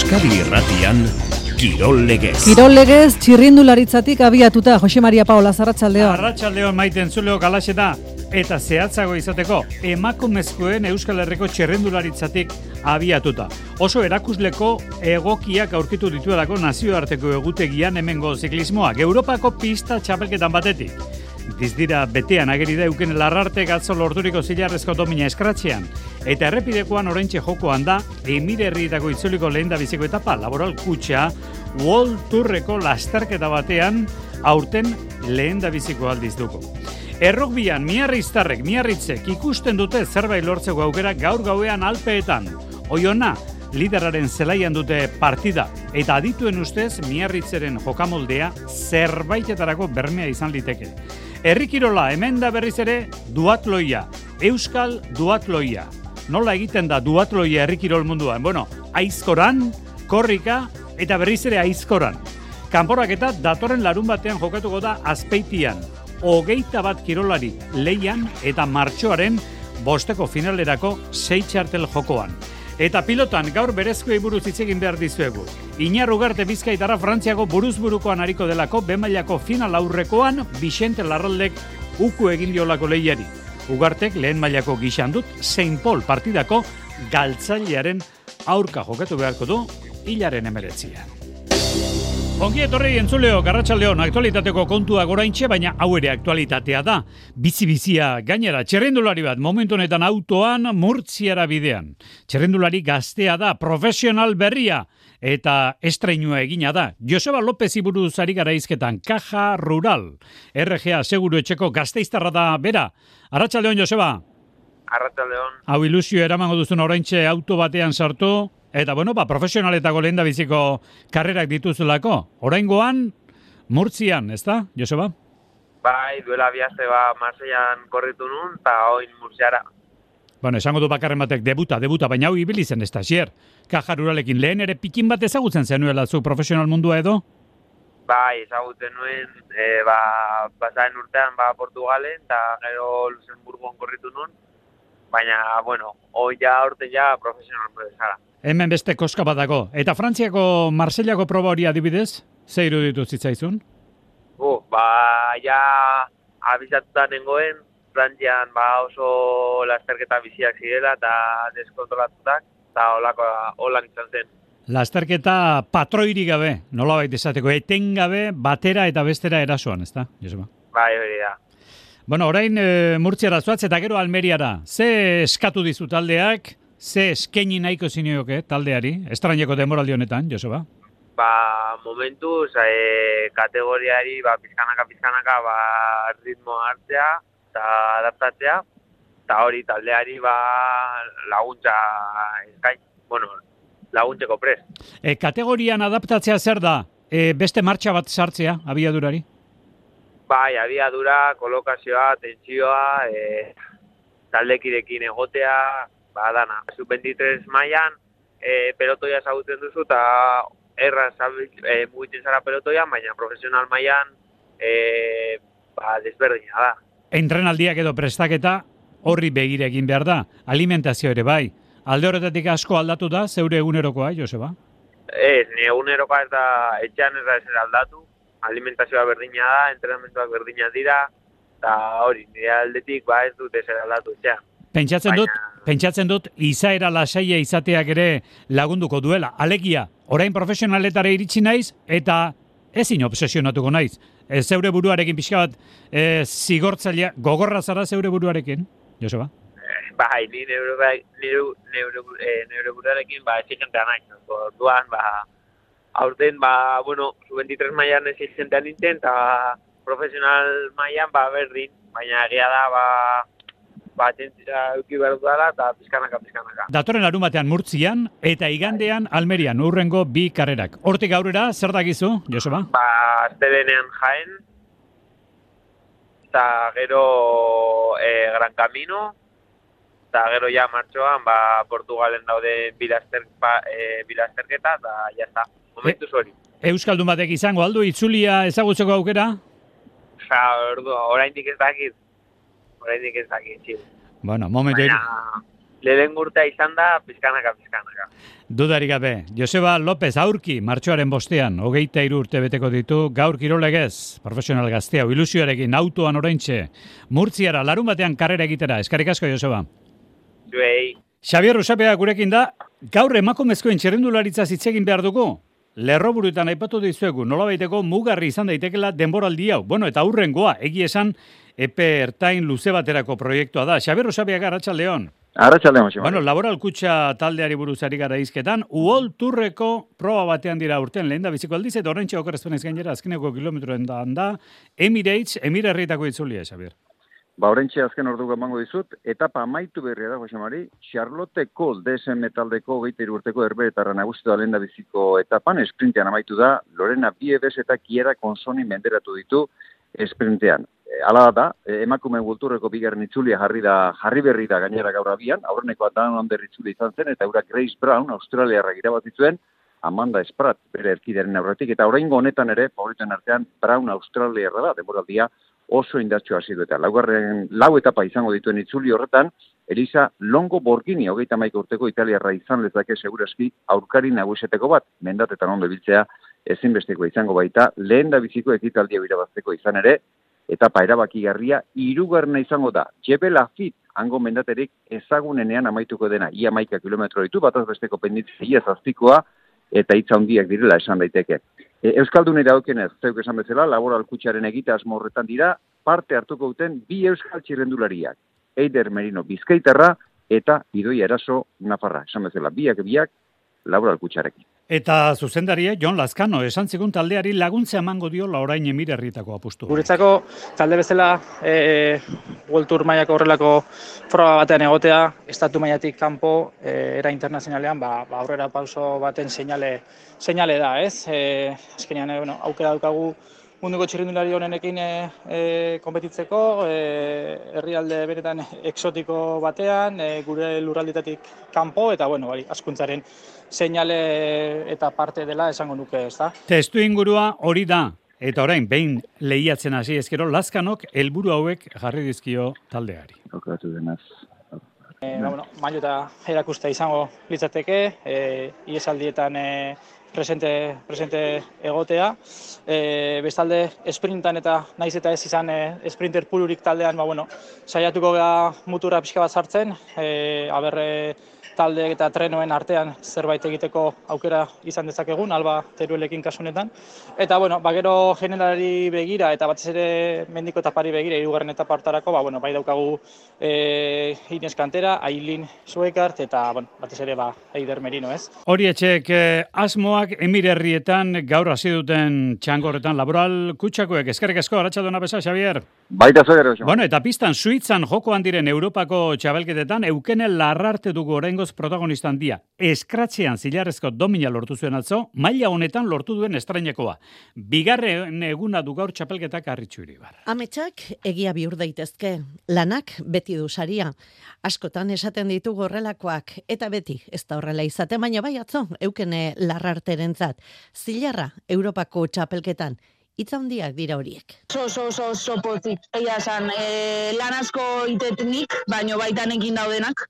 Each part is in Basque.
Euskadi Irratian Kirol Legez. Kirol Legez txirrindularitzatik abiatuta Jose Maria Paola Zarratzaldeo. Arratsaldeon maiten zuleo galaxe da eta zehatzago izateko emakumezkoen Euskal Herriko txirrindularitzatik abiatuta. Oso erakusleko egokiak aurkitu dituelako nazioarteko egutegian hemengo ziklismoak Europako pista txapelketan batetik. Dizdira betean ageri da euken larrarte gatzo lorturiko zilarrezko domina eskratzean. Eta errepidekoan oraintxe jokoan da, emire herrietako itzuliko lehen da biziko etapa, laboral kutxa, World Tourreko lasterketa batean, aurten lehen da biziko aldiz duko. Errokbian, miarriztarrek, miarritzek ikusten dute zerbait lortzeko aukera gaur gauean alpeetan. Oiona, lideraren zelaian dute partida, eta adituen ustez miarritzeren jokamoldea zerbaitetarako bermea izan liteke. Herrikirola hemen da berriz ere duatloia, euskal duatloia. Nola egiten da duatloia herrikirol munduan? Bueno, aizkoran, korrika eta berriz ere aizkoran. Kanporak eta datorren larun batean jokatuko da azpeitian. Hogeita bat kirolari leian eta martxoaren bosteko finalerako sei txartel jokoan. Eta pilotan gaur berezkoei buruz hitz egin behar dizuegu. Iñar Ugarte Bizkaitara Frantziako buruzburukoan ariko delako bemailako final aurrekoan Vicente Larraldek uku egin diolako lehiari. Ugartek lehen mailako gixan dut Saint Paul partidako galtzailearen aurka jokatu beharko du hilaren emeretzian. Ongi etorri entzuleo, garratxaldeon, aktualitateko kontua goraintxe, baina hau ere aktualitatea da. Bizi-bizia gainera, txerrendulari bat, momentu honetan autoan, murtziara bidean. Txerrendulari gaztea da, profesional berria, eta estreinua egina da. Joseba López iburuz ari gara izketan, Kaja Rural. RGA seguru etxeko gazteiztarra da bera. Arratxaldeon, Joseba? Arratxaldeon. Hau ilusio eramango duzun oraintxe auto batean sartu, Eta bueno, ba, profesionaletako lehen da biziko karrerak dituzulako. Oraingoan Murtzian, ez da, Joseba? Bai, duela biazte ba, Marseian korritu nun, eta oin Murtziara. Bueno, esango du bakarren batek debuta, debuta, baina hau ibili zen ez da, xier. Kajar uralekin lehen ere pikin bat ezagutzen zenuela zu profesional mundua edo? Bai, ezagutzen nuen, e, ba, pasaren urtean ba, Portugalen, eta gero Luxemburgon korritu nun, baina, bueno, hoi ja orte ja profesional profesara. Hemen beste koska bat dago. Eta Frantziako Marsellako proba hori adibidez, ze iruditu zitzaizun? Uh, ba, ja abizatuta nengoen, Frantzian ba oso lasterketa biziak zirela eta deskontrolatutak, eta holako holan izan zen. Lasterketa patroiri gabe, nola baita esateko, eten gabe, batera eta bestera erasoan, ezta? Josema? Bai, hori da. Bueno, orain e, murtziara zuatz eta gero almeriara. Ze eskatu dizu taldeak, ze eskaini nahiko zinioke taldeari, estraineko demoraldi honetan, Joseba? Ba, momentu, e, kategoriari, ba, pizkanaka, pizkanaka, ba, ritmo hartzea, eta adaptatzea, eta hori taldeari, ba, laguntza eskain, bueno, laguntzeko prest. E, kategorian adaptatzea zer da? E, beste martxa bat sartzea, abiadurari? Bai, abiadura, kolokazioa, tentsioa, e, taldekirekin egotea, ba, dana. Sub-23 mailan e, pelotoia ezagutzen duzu, eta erra e, mugitzen zara pelotoia, baina profesional mailan e, ba, desberdina da. Entrenaldiak edo prestaketa horri begire egin behar da, alimentazio ere bai. Alde horretatik asko aldatu da, zeure egunerokoa, Joseba? Ez, ni egunerokoa eta etxean ez da ezer aldatu. Alimentazioa berdina da, entrenamentuak berdina dira, eta hori, nire aldetik ba ez dut ezer aldatu etxean. Pentsatzen dut, pentsatzen dut izaera lasaia izateak ere lagunduko duela. Alegia, orain profesionaletara iritsi naiz eta ezin obsesionatuko naiz. Ez zeure buruarekin pixka bat e, zigortzailea, gogorra zara zeure buruarekin, Joseba? Bai, ni neure, neure, neure, eh, neure buruarekin ba, exigentea nahi. Duan, ba, aurten, ba, bueno, su 23 maian exigentea nintzen, eta profesional maian, ba, berdin. Baina egia da, ba, batentzia euki behar dudala eta pizkanaka, pizkanaka. Datoren larun batean murtzian eta igandean almerian urrengo bi karrerak. Hortik aurrera, zer dakizu, Joseba? Ba, aztedenean jaen, eta gero e, Gran Camino, eta gero ja martxoan, ba, Portugalen daude bilazter, ba, e, bilazterketa, eta jazta, momentu e, hori. Euskaldun batek izango aldu, itzulia ezagutzeko aukera? Ja, ordu, oraindik ez dakit, oraindik ez dakit, txil. Bueno, momentu Baina, lehen urtea izan da, pizkanaka, pizkanaka. Dudarik gabe, Joseba López aurki martxoaren bostean, hogeita iru urte beteko ditu, gaur kirolegez, profesional gaztea, ilusioarekin, autoan oraintxe, murtziara, larun batean karrera egitera, eskarrik asko, Joseba. Zuei, Xabier Rusapea gurekin da, gaur emakumezkoen txerrendularitza zitzegin behar dugu. Lerroburuetan aipatu dizuegu, nolabaiteko mugarri izan daitekela denboraldi hau. Bueno, eta hurrengoa, egi esan, epe ertain luze baterako proiektua da. Xabier Rusapea garratxa leon. Arratxalde, Mosio. Bueno, laboral kutsa taldeari buruz ari gara izketan, uol turreko proba batean dira urten lehen da biziko aldiz, eta horrentxe okerrezpenez gainera, azkeneko kilometroen da, da Emirates, Emirerritako itzulia, Xabier. Ba, horrentxe azken ordu emango dizut, etapa amaitu berria da, Jose Mari, Charlotteko DSM taldeko geite urteko herberetarra nagusitu da biziko etapan, esprintean amaitu da, Lorena Biedes eta Kiera Konsoni menderatu ditu esprintean. E, Ala da, e, emakume gulturreko bigarren itzulia jarri da jarri berri da gainera gaur abian, aurreneko dan onder itzuli izan zen, eta eurak Grace Brown, australiarrak irabazi zuen, Amanda Esprat, bere erkideren aurretik, eta oraingo honetan ere, favoriten artean, Brown australiarra da, demoraldia oso indartxo hasi eta laugarren lau etapa izango dituen itzuli horretan, Elisa Longo Borgini, hogeita maika urteko italiarra izan lezake seguraski aurkari naguseteko bat, mendatetan ondo biltzea ezinbesteko izango baita, lehen da biziko ekitaldia birabazteko izan ere, etapa erabakigarria hirugarrena izango da. Jebel Afit, hango mendaterik ezagunenean amaituko dena, ia maika kilometro ditu, bataz besteko penditzea ia zazpikoa, eta hitza handiak direla esan daiteke. E, Euskaldun iradokenez, zeuk esan bezala, laboral kutsaren egite asmo horretan dira, parte hartuko duten bi euskal txirrendulariak. Eider Merino Bizkaitarra eta Idoia Eraso Nafarra. Esan bezala, biak biak laboral kutsarekin. Eta zuzendaria, Jon Lazkano, esan zigun taldeari laguntza emango dio orain emirerritako apustu. Guretzako talde bezala e, World Tour mailako horrelako froga batean egotea, estatu mailatik kanpo, e, era internazionalean, ba, ba aurrera pauso baten seinale, seinale da, ez? E, azkenean, e, bueno, aukera daukagu munduko txirrindulari honenekin e, e, konpetitzeko, e, herrialde beretan exotiko batean, e, gure lurraldetatik kanpo, eta bueno, bai, askuntzaren seinale eta parte dela esango nuke, ez da? Testu ingurua hori da, eta orain, behin lehiatzen hasi ezkero, laskanok helburu hauek jarri dizkio taldeari. Okatu denaz. E, ba, bueno, mailu eta erakuste izango litzateke, e, iesaldietan e, presente, presente egotea. E, bestalde, sprintan eta naiz eta ez izan e, sprinter pururik taldean, ba, bueno, saiatuko gara mutura pixka bat sartzen, e, aberre talde eta trenoen artean zerbait egiteko aukera izan dezakegun, alba teruelekin kasunetan. Eta, bueno, ba, gero generalari begira eta batez ere mendiko etapari begira, irugarren etapa hartarako, ba, bueno, bai daukagu e, Ines Kantera, Ailin Suekart eta, bueno, batez ere, ba, Eider Merino, ez? Hori etxek eh, asmoak emirerrietan gaur hasi duten txangorretan laboral kutsakoek. Eskerrik asko, aratxadona besa, Xavier. Baita Jose. Bueno, eta pistan Suitzan jokoan diren Europako txabelketetan, eukene larrarte dugu oraingoz protagonistan dia. Eskratzean zilarrezko domina lortu zuen atzo, maila honetan lortu duen estrainekoa. Bigarren eguna du gaur txapelketak arritxu iribar. Ametsak egia bihur daitezke, lanak beti du saria. Askotan esaten ditugu horrelakoak, eta beti ez da horrela izate, baina bai atzo, eukene larrarterentzat. Zilarra Europako txapelketan, hitz handiak dira horiek. Oso, oso, oso, oso pozik. Egia esan, e, lan asko itetnik, baino baita nekin daudenak.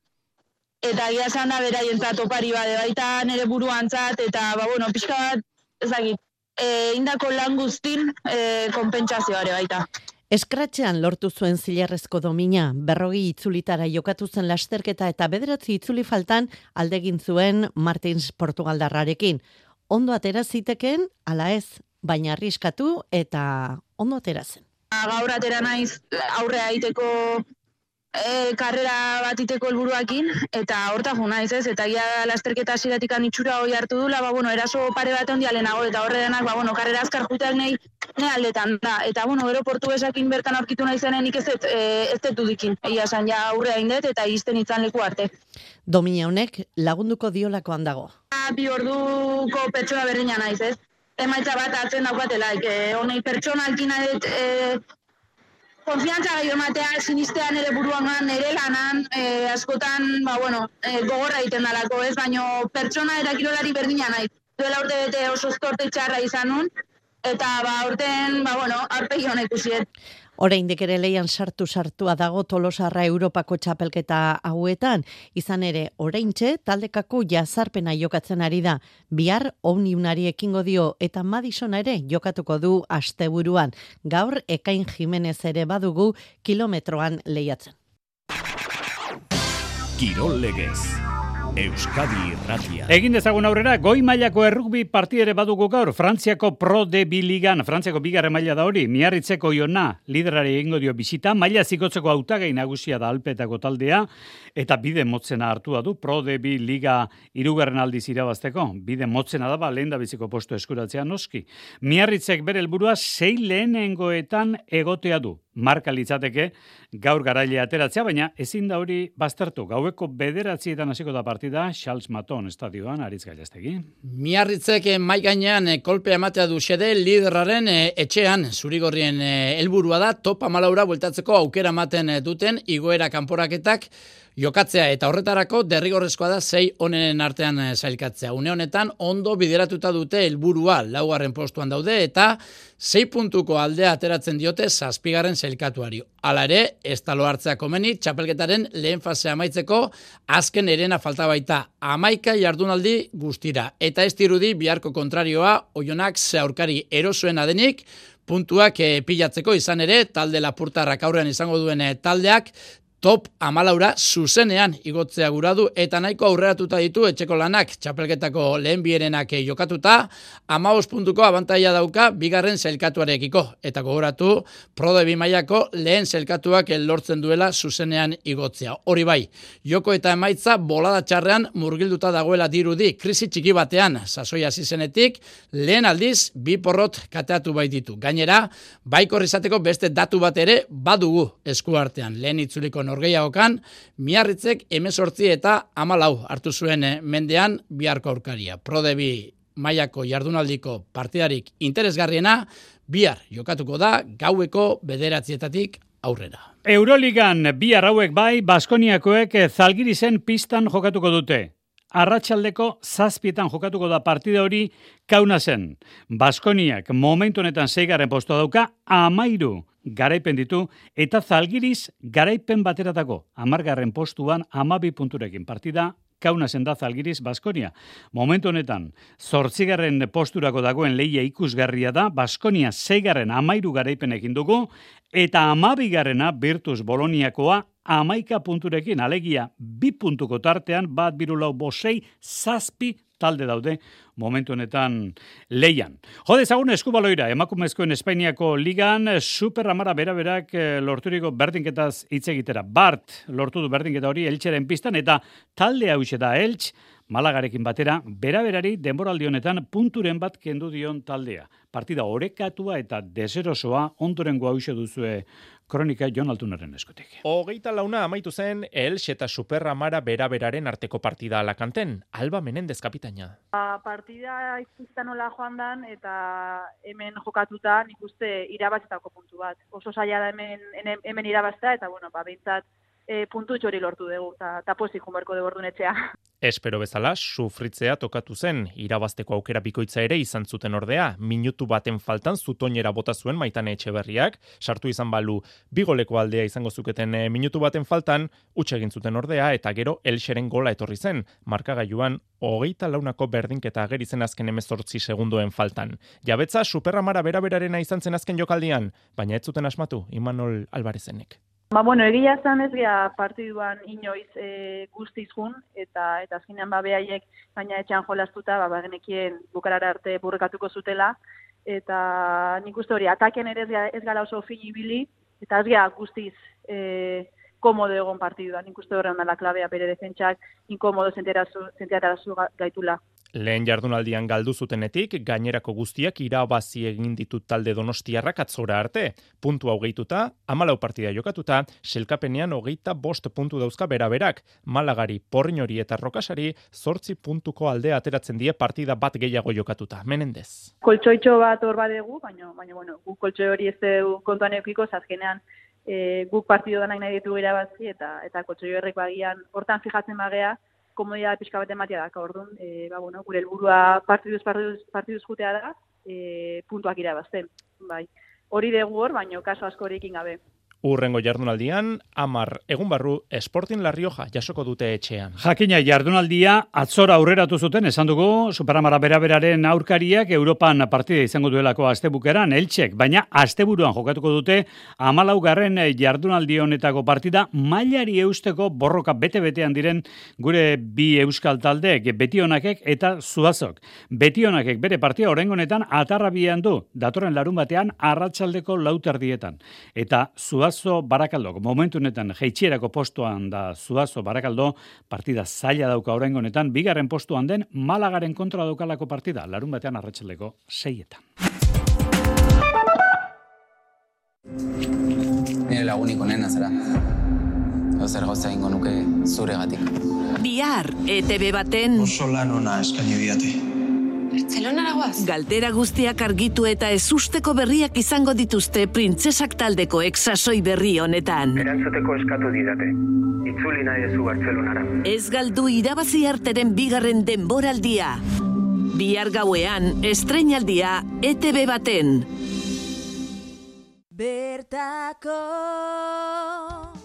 Eta egia esan da beraientzat opari bade, baita nire buruantzat, eta, ba, bueno, pixka bat, ezagit, e, indako lan guztin e, konpentsazioare baita. Eskratxean lortu zuen zilarrezko domina, berrogi itzulitara jokatu zen lasterketa eta bederatzi itzuli faltan aldegin zuen Martins Portugaldarrarekin. Ondo atera zitekeen, ala ez, baina arriskatu eta ondo atera zen. Gaur atera naiz aurrea egiteko e, karrera bat iteko helburuakin eta horta jo naiz ez eta ia lasterketa hasieratik itxura hori hartu dula ba bueno eraso pare bat ondia lehenago eta horre denak ba bueno karrera azkar juteak nei ne aldetan da eta bueno gero portugesakin bertan aurkitu naizenen nik ez dut e, ez dut dikin egia san ja aurrea indet eta izten izan leku arte Domina honek lagunduko diolakoan dago. bi orduko pertsona berdina naiz ez emaitza bat hartzen daukatelaik. E, honei pertsonalkin e, konfiantza gai ematea, sinistean ere buruan nere lanan, e, askotan, ba, bueno, e, gogorra egiten dalako, ez? Baino pertsona eta kirolari berdina nahi. Duela urte bete oso zorte txarra izan nun, eta ba, urten, ba, bueno, arpegi honek usiet. Oraindik ere leian sartu sartua dago Tolosarra Europako txapelketa hauetan, izan ere oraintxe taldekako jazarpena jokatzen ari da. Bihar Omniunari ekingo dio eta Madisona ere jokatuko du asteburuan. Gaur Ekain Jimenez ere badugu kilometroan lehiatzen. Kirol legez. Euskadi Irratia. Egin dezagun aurrera, goi mailako errugbi partidere badugu gaur, Frantziako Pro de Biligan, Frantziako bigarren maila da hori, miarritzeko iona, liderari egingo dio bisita, maila zikotzeko autagai nagusia da alpetako taldea, eta bide motzena hartua du, Pro de Biliga irugarren aldiz irabazteko, bide motzena da, ba, lehen da biziko posto eskuratzea noski. Miarritzek bere helburua sei lehenengoetan egotea du, marka litzateke gaur garaile ateratzea, baina ezin da hori baztertu. Gaueko bederatzietan hasiko da partida Charles Maton estadioan aritz gailaztegi. Miarritzek eh, mai gainean eh, kolpea ematea du xede liderraren eh, etxean zurigorrien helburua da topa malaura bueltatzeko aukera ematen duten igoera kanporaketak jokatzea eta horretarako derrigorrezkoa da sei onenen artean zailkatzea. Une honetan ondo bideratuta dute helburua laugarren postuan daude eta sei puntuko aldea ateratzen diote zazpigarren zailkatuari. Hala ere, ez talo hartzea komeni, txapelketaren lehen fasea amaitzeko azken erena falta baita amaika jardunaldi guztira. Eta ez dirudi biharko kontrarioa, oionak zeaurkari erosoen adenik, puntuak e, pilatzeko izan ere, talde lapurtarrak aurrean izango duen eh, taldeak, top amalaura zuzenean igotzea guradu eta nahiko aurreratuta ditu etxeko lanak txapelketako lehen bierenak jokatuta amabos puntuko abantaia dauka bigarren zelkatuarekiko eta gogoratu prode bimaiako lehen zelkatuak lortzen duela zuzenean igotzea. Hori bai, joko eta emaitza bolada txarrean murgilduta dagoela dirudi krisi txiki batean sasoia zizenetik lehen aldiz bi porrot kateatu bai ditu. Gainera, baiko izateko beste datu bat ere badugu eskuartean lehen itzuliko norgeiagokan, miarritzek emezortzi eta amalau hartu zuen eh, mendean biharko aurkaria. Prodebi maiako jardunaldiko partidarik interesgarriena, bihar jokatuko da gaueko bederatzietatik aurrera. Euroligan bihar hauek bai, Baskoniakoek zalgirizen pistan jokatuko dute. Arratxaldeko zazpietan jokatuko da partida hori kauna zen. Baskoniak momentu honetan zeigaren postua dauka, amairu garaipen ditu, eta zalgiriz garaipen bateratako, amargarren postuan amabi punturekin partida, kauna da zalgiriz Baskonia. Momentu honetan, zortzigarren posturako dagoen leia ikusgarria da, Baskonia zeigarren amairu garaipenekin dugu, eta amabigarrena Virtus Boloniakoa amaika punturekin, alegia bi puntuko tartean, bat birulau bosei, zazpi talde daude momentu honetan leian. Jode ezagun eskubaloira, emakumezkoen Espainiako ligan, super amara bera-berak eh, lorturiko berdinketaz hitz egitera. Bart lortu du berdinketa hori eltseren pistan, eta talde hau da elts, Malagarekin batera, bera-berari denboraldi honetan punturen bat kendu dion taldea. Partida orekatua eta deserosoa ondoren guauxe duzue kronika Jon Altunaren eskutik. Hogeita launa amaitu zen Elx eta Superramara bera-beraren arteko partida alakanten, Alba Menendez kapitaina. Ba, partida ikusten nola joan dan eta hemen jokatuta nik uste irabazitako puntu bat. Oso zaila da hemen, hemen irabazta eta bueno, ba, behintzat e, puntu txori lortu dugu, eta ta pozik junberko dugu etxea. Espero bezala, sufritzea tokatu zen, irabazteko aukera bikoitza ere izan zuten ordea, minutu baten faltan zutoinera bota zuen maitane etxe berriak, sartu izan balu bigoleko aldea izango zuketen e, minutu baten faltan, utxe egin zuten ordea, eta gero elxeren gola etorri zen, markagailuan hogeita launako berdinketa ageri zen azken emezortzi segundoen faltan. Jabetza, superramara beraberarena izan zen azken jokaldian, baina ez zuten asmatu, Imanol Albarezenek. Ba, bueno, egia zan ez gea partiduan inoiz e, guztiz jun, eta eta azkenean ba behaiek baina etxean jolaztuta, ba, bagenekien bukarara arte burrekatuko zutela, eta nik uste hori, ataken ere ez gara oso fin ibili, eta ez gea guztiz e, komodo egon partiduan, nik uste horren la klabea bere defentsak, inkomodo zentiarazu gaitula. Lehen jardunaldian galdu zutenetik, gainerako guztiak irabazi egin ditut talde donostiarrak atzora arte. Puntu hau gehituta, amalau partida jokatuta, selkapenean hogeita bost puntu dauzka beraberak. Malagari, porrinori eta rokasari, zortzi puntuko aldea ateratzen die partida bat gehiago jokatuta. Menendez. Koltsoitxo bat hor badegu, baina, baina bueno, guk koltsoi hori ez kontuan eukiko, zazkenean e, guk partido danak nahi ditu irabazi, eta, eta koltsoi horrek bagian hortan fijatzen bagea, komodia pixka bat ematea da, orduan, e, ba, bueno, gure helburua partiduz, partiduz, partiduz jutea da, e, puntuak irabazten, bai. hori dugu hor, baino kaso asko horikin gabe. Urrengo jardunaldian, amar egun barru Sporting La Rioja jasoko dute etxean. Jakina jardunaldia atzora aurreratu zuten esan dugu Superamara beraberaren aurkariak Europan partida izango duelako astebukeran eltsek, baina asteburuan jokatuko dute amalaugarren jardunaldi honetako partida mailari eusteko borroka bete-betean diren gure bi euskal taldeek betionakek eta zuazok. Betionakek bere partida orengonetan atarrabian du, datorren larun batean arratsaldeko lauterdietan. Eta zuazok Zuazo Barakaldo, momentu honetan jeitxierako postuan da Zuazo Barakaldo, partida zaila dauka orain honetan, bigarren postuan den Malagaren kontra daukalako partida, larun batean arratsaleko seietan. Nire lagunik onena zara. Zer gauza ingo nuke zure gatik. Bihar, ETB baten... Oso lan ona eskaini diate. Bartzelonara guaz? Galdera guztiak argitu eta ezusteko berriak izango dituzte printzesak taldeko exasoi berri honetan. Erantzuteko eskatu didate. Itzuli nahi ezu Bartzelonara. Ez galdu irabazi arteren bigarren denboraldia. Bihar gauean, estreinaldia, ETB baten. Bertako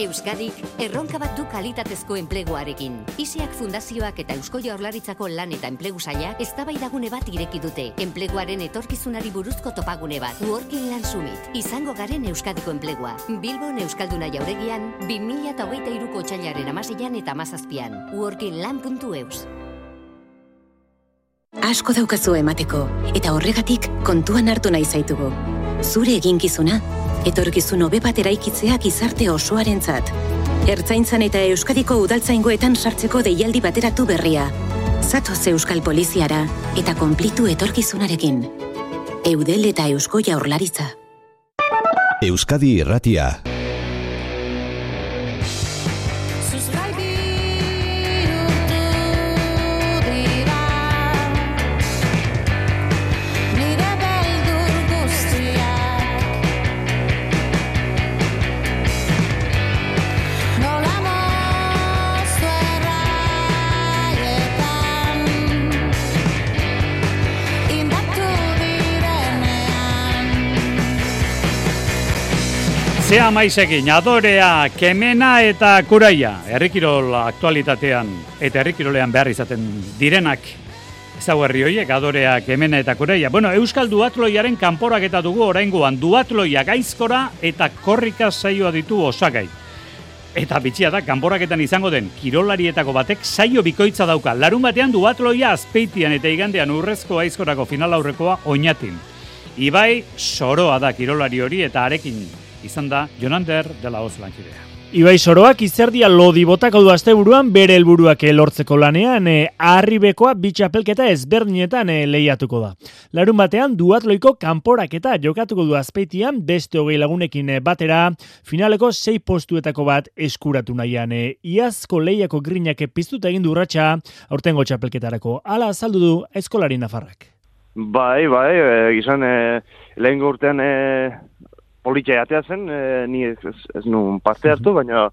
Euskadik erronka bat du kalitatezko enpleguarekin. Isiak fundazioak eta Eusko Jaurlaritzako lan eta enplegu sailak eztabaidagune bat ireki dute. Enpleguaren etorkizunari buruzko topagune bat. Working Land Summit. Izango garen Euskadiko enplegua. Bilbon Euskalduna jauregian 2023ko otsailaren 16an eta 17an. workingland.eus. Asko daukazu emateko eta horregatik kontuan hartu nahi zaitugu. Zure eginkizuna etorkizun hobe bat eraikitzea gizarte osoarentzat. Ertzaintzan eta Euskadiko udaltzaingoetan sartzeko deialdi bateratu berria. Zatoz Euskal Poliziara eta konplitu etorkizunarekin. Eudel eta Eusko Jaurlaritza. Euskadi Irratia. Zea maizekin, adorea, kemena eta kuraia. Herrikirol aktualitatean eta herrikirolean behar izaten direnak. Ezau herri horiek, adorea, kemena eta kuraia. Bueno, Euskal Duatloiaren kanporak eta dugu oraingoan Duatloia gaizkora eta korrika saioa ditu osagai. Eta bitxia da, kanporaketan izango den, kirolarietako batek saio bikoitza dauka. Larun batean duatloia azpeitian eta igandean urrezko aizkorako final aurrekoa oinatin. Ibai soroa da kirolari hori eta arekin izan da Jonander dela oz lankidea. Ibai Soroak izerdia lodi botako du asteburuan bere helburuak lortzeko lanean e, arribekoa bitxapelketa ezberdinetan e, lehiatuko da. Larun batean duatloiko kanporaketa jokatuko du azpeitian beste hogei lagunekin e, batera finaleko sei postuetako bat eskuratu nahian. E, iazko lehiako grinak piztuta egin du urratxa aurtengo txapelketarako. Ala azaldu du eskolari nafarrak. Bai, bai, e, izan e, lehen urtean e, politxe atea zen, e, ni ez, ez, nuen parte hartu, baina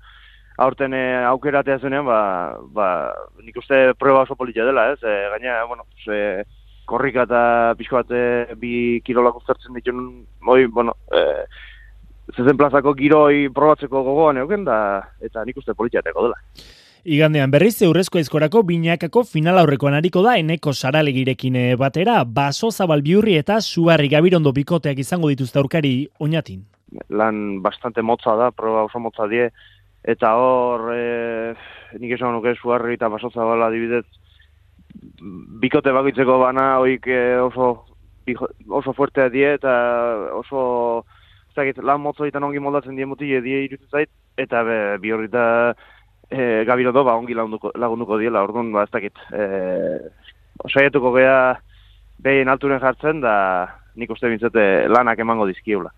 aurten e, aukera atea zenean, ba, ba, nik uste prueba oso politxe dela, ez? E, gaina, bueno, ze, korrika eta pixko bat e, bi kirolak uztertzen ditun, moi, bueno, e, zezen plazako giroi probatzeko gogoan euken, da, eta nik uste politxe dela. Igandean berriz eurrezko ezkorako binakako final aurrekoan hariko da eneko saralegirekin eh, batera, baso zabal biurri eta suarri gabirondo bikoteak izango dituzte aurkari oinatin. Lan bastante motza da, proba oso motza die, eta hor, e, nik esan nuke suarri eta baso zabala dibidez, bikote bakitzeko bana oik eh, oso, oso fuertea die, eta oso, zakit, lan motza ditan ongi moldatzen die mutile die irutzen zait, eta be, biurri eta e, gabiro do, ba, ongi lagunduko, lagunduko diela, orduan, ba, ez dakit, e, osaietuko gea behin alturen jartzen, da nik uste bintzete lanak emango dizkiula.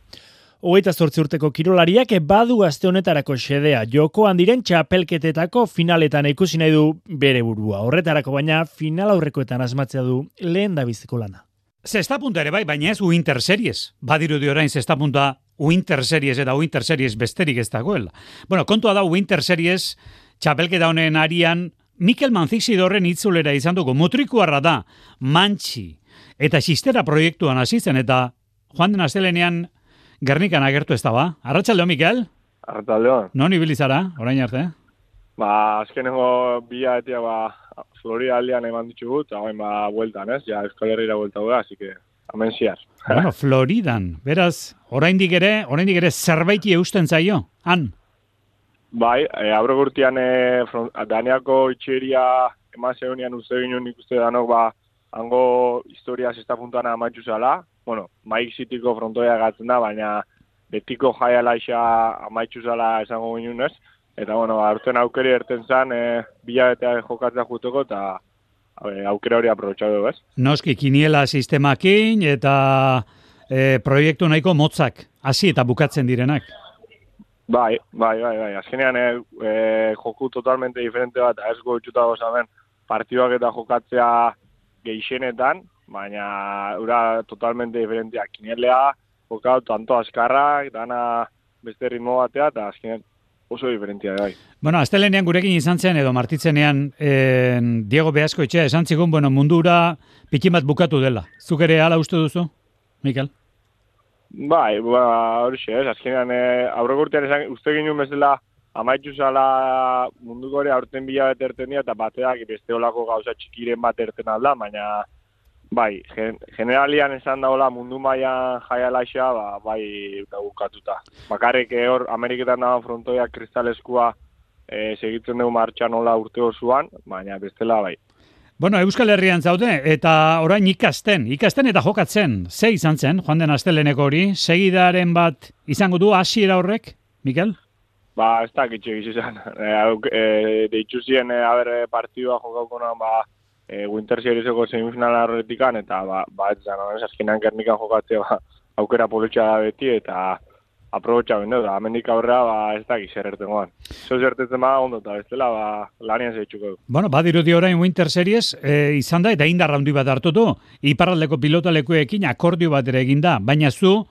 Hogeita zortzi urteko kirolariak badu aste honetarako xedea jokoan diren txapelketetako finaletan ikusi nahi du bere burua. Horretarako baina final aurrekoetan asmatzea du lehen da biziko lana. Zesta punta ere bai, baina ez Winter Series. Badiru di orain zesta punta Winter Series eta Winter Series besterik ez dagoela. Bueno, kontua da Winter Series txapelketa honen arian Mikel Manzixi dorren itzulera izan dugu. Mutrikuarra da, mantxi eta sistera proiektuan hasi zen eta joan den astelenean Gernikan agertu ez da ba. Arratxaldeo, Mikel? Arratxaldeo. Non ibilizara, orain arte? Ba, azkenengo bila etia, ba, Florida aldean eman ditugu, eta hain ba, bueltan, ez? Ja, Euskal Herriera buelta dugu, así que, amen ziar. Bueno, Floridan, beraz, oraindik ere, oraindik ere zerbaiti eusten zaio, han? Bai, e, aurre gurtian, e, front, Daniako itxeria eman zeunian uste ginen ikuste danok, ba, hango historia zesta puntuan amaitzu zala, bueno, Mike Cityko frontoia gatzen da, baina betiko jaiala isa amaitzu zala esango ginen ez, eta bueno, aurten aukeri erten zan, e, bila eta jokatzea juteko, eta e, aukera hori aprobetsatu, ez? Noski, kiniela sistemakin eta e, proiektu nahiko motzak, hasi eta bukatzen direnak. Bai, bai, bai, bai. Azkenean e, e, joku totalmente diferente bat, ez goitxuta gozamen, partiduak eta jokatzea geixenetan, baina ura totalmente diferentia. Kinelea, jokatu tanto askarra, dana beste ritmo batea, eta azkenean oso diferentia bai. Bueno, astelenean gurekin izan zen, edo martitzenean en, Diego Beasko etxea, esan zigun, bueno, mundura pikin bat bukatu dela. Zuk ere ala uste duzu, Mikel? Bai, ba, hori xe, ez, azkenean, e, aurreko urtean esan, uste ginen bezala, amaitzu zala munduko ere aurten bila bat erten dira, eta bateak beste olako gauza txikiren bat erten alda, baina bai, gen, generalian esan daola mundu mailan jaialaxa, ba, bai bukatuta. Bakarrik eh, hor Ameriketan dago frontoia kristaleskua e, segitzen dugu martxan nola urte osoan, baina bestela bai. Bueno, Euskal Herrian zaude, eta orain ikasten, ikasten eta jokatzen, ze izan zen, joan den asteleneko hori, segidaren bat izango du hasiera horrek, Mikel? Ba, ez da kitxe gizizan. E, e, Deitzu zien, e, haber, partidua jokauko ba, e, Winter Serieseko semifinal horretikan, eta ba, ba ez da, no? azkenean gernikan jokatzea ba, aukera polutxa da beti, eta aprobotxa bende, da, amendik aurrea, ba, ez da, gizer ertengoan. Zo zertetzen ba, ondo, eta bestela, ba, lanian zeitzuko. Bueno, badiru di orain Winter Series, e, izan da, eta indarra handi bat hartu du, iparraldeko pilotalekuekin akordio bat ere egin da, baina zu,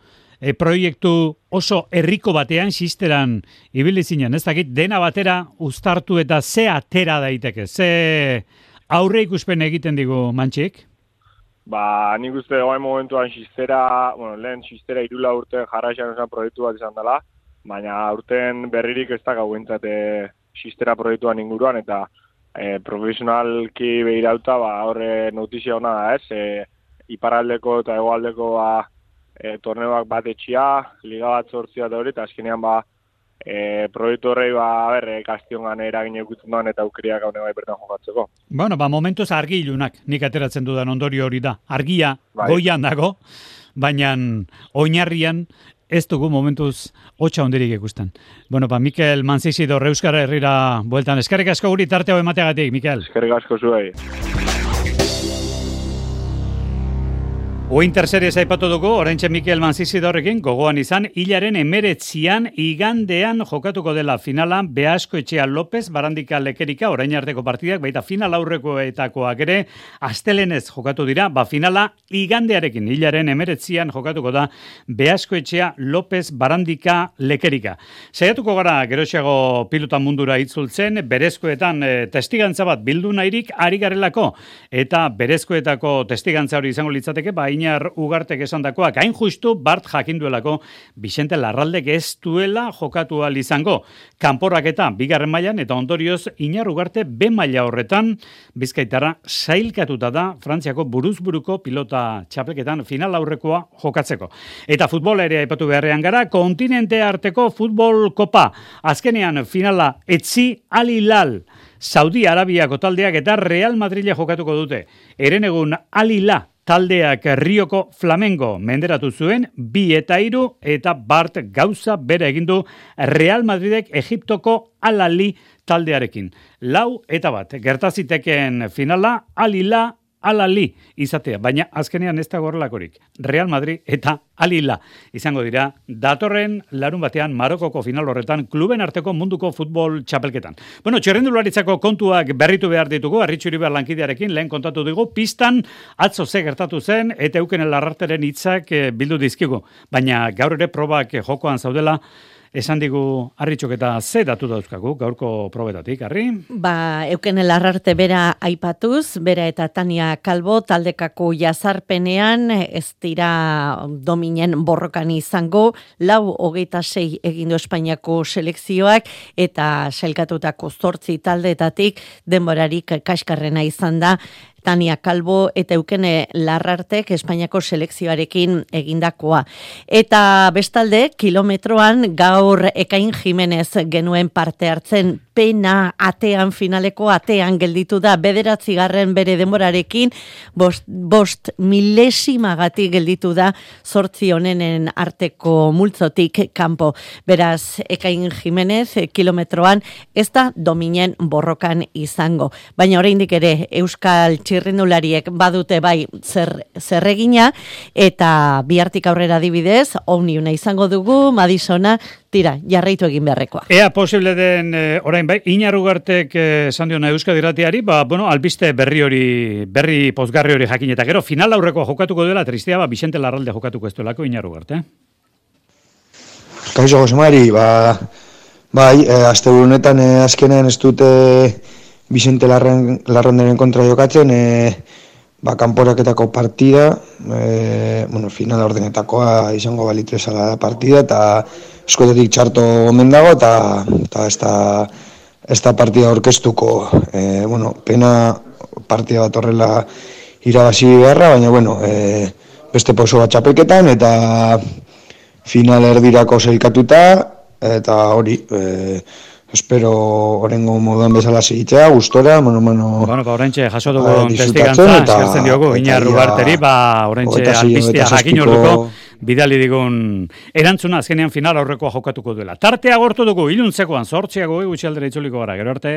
e, proiektu oso herriko batean sisteran ibili zinen, ez dakit, dena batera uztartu eta ze atera daiteke, ze aurre ikuspene egiten digu mantxik? Ba, nik uste goain momentuan xistera, bueno, lehen xistera irula urte jarraixan esan proiektu bat izan dela, baina urten berririk ez da gau entzate xistera proiektuan inguruan, eta e, profesionalki behirauta, ba, horre notizia hona da, ez? E, iparaldeko eta egoaldeko ba, e, torneoak bat etxia, liga bat zortzia da hori, eta azkenean ba, e, proiektu horrei ba, berre, kastion gane eragin eukutzen doan eta aukeriak gaune bai bertan jokatzeko. Bueno, ba, momentuz argi ilunak, nik ateratzen dudan ondorio hori da. Argia, bai. goian dago, baina oinarrian ez dugu momentuz hotxa ondirik ikusten. Bueno, ba, Mikel Manzizi do Reuskara herrira bueltan. Eskerrik asko guri tarteo emateagatik, Mikel. Eskerrik asko zuei. Winter Series aipatu dugu, oraintxe Mikel Manzizidorrekin gogoan izan, hilaren emeretzian igandean jokatuko dela finalan Beasko Etxea López, Barandika Lekerika, orain arteko partidak, baita final aurrekoetakoak ere, astelenez jokatu dira, ba finala igandearekin, hilaren emeretzian jokatuko da Beasko Etxea López, Barandika Lekerika. Saiatuko gara, geroxiago pilota mundura itzultzen, berezkoetan e, testigantza bat bildu nahirik ari garelako, eta berezkoetako testigantza hori izango litzateke, ba, Iñar Ugartek esandakoak hain justu Bart jakinduelako Vicente Larraldek ez duela jokatu al izango. Kanporaketa bigarren mailan eta ondorioz Iñar Ugarte B maila horretan Bizkaitara sailkatuta da Frantziako buruzburuko pilota txapelketan final aurrekoa jokatzeko. Eta futbola ere aipatu beharrean gara kontinente arteko futbol kopa. Azkenean finala etzi alilal. Saudi Arabiako taldeak eta Real Madrile jokatuko dute. Eren egun alila taldeak Rioko Flamengo menderatu zuen bi eta hiru eta Bart gauza bere egin du Real Madridek Egiptoko Alali taldearekin. Lau eta bat gertaziteken finala Alila alali izatea, baina azkenean ez da gorlakorik. Real Madrid eta alila izango dira datorren larun batean Marokoko final horretan kluben arteko munduko futbol txapelketan. Bueno, txerrendularitzako kontuak berritu behar ditugu, arritxuri behar lankidearekin lehen kontatu dugu, pistan atzo ze gertatu zen eta euken lararteren hitzak eh, bildu dizkigu. Baina gaur ere probak jokoan zaudela, Esan digu, arritxok eta ze datu dauzkagu, gaurko probetatik, arri? Ba, euken elarrarte bera aipatuz, bera eta Tania Kalbo taldekako jazarpenean, ez dira dominen borrokan izango, lau hogeita sei egindu Espainiako selekzioak, eta selkatutako zortzi taldeetatik denborarik kaskarrena izan da, Tania Kalbo eta Eukene Larrartek Espainiako selekzioarekin egindakoa. Eta bestalde, kilometroan gaur Ekain Jimenez genuen parte hartzen pena atean finaleko atean gelditu da bederatzi garren bere demorarekin bost, bost milesimagati gelditu da sortzi honenen arteko multzotik kanpo. Beraz, Ekain Jimenez kilometroan ez da dominen borrokan izango. Baina oraindik ere Euskal txirrindulariek badute bai zer, zerregina eta bihartik aurrera dibidez, omniuna izango dugu, Madisona, tira, jarraitu egin beharrekoa. Ea posible den e, orain bai, inarrugartek e, esan diona Euskadiratiari, ba, bueno, albiste berri hori, berri pozgarri hori jakin eta gero, final aurreko jokatuko dela, tristia, ba, Vicente Larralde jokatuko ez duelako inarrugarte. Kaixo, Josemari, ba, bai, e, azte burunetan e, azkenean ez dute Vicente Larren, Larronderen kontra jokatzen, e, ba, kanporaketako partida, e, bueno, final ordenetakoa izango balitu ezala da partida, eta eskotetik txarto omen dago, eta, eta ez da, ez da partida orkestuko, e, bueno, pena partida bat horrela irabazi beharra, baina, bueno, e, beste poso bat txapelketan, eta final erdirako zeikatuta, eta hori, e, espero orengo moduan bezala segitzea, gustora, bueno, bueno... Bueno, ba, orentxe, jaso dugu ba, testigantza, eskertzen diogu, ina rubarteri, ba, orentxe, albistea jakin orduko, bidali digun erantzuna azkenean final aurrekoa jokatuko duela. Tartea gortu dugu, iluntzekoan, sortziago, gutxi aldera itzuliko gara, gero arte...